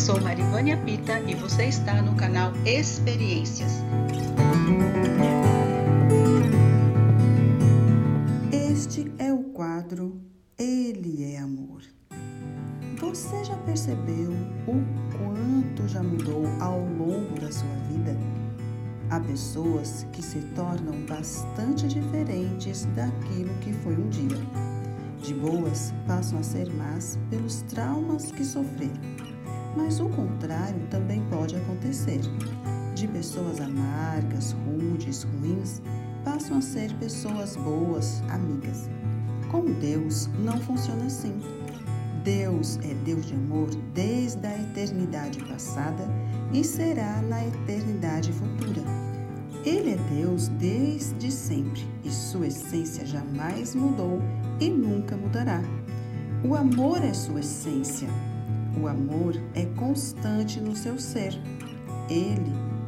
sou Marivânia Pita e você está no canal Experiências. Este é o quadro Ele é Amor. Você já percebeu o quanto já mudou ao longo da sua vida? Há pessoas que se tornam bastante diferentes daquilo que foi um dia. De boas passam a ser más pelos traumas que sofreram mas o contrário também pode acontecer. De pessoas amargas, rudes, ruins, passam a ser pessoas boas, amigas. Com Deus não funciona assim. Deus é Deus de amor desde a eternidade passada e será na eternidade futura. Ele é Deus desde sempre e sua essência jamais mudou e nunca mudará. O amor é sua essência, o amor é constante no seu ser. Ele.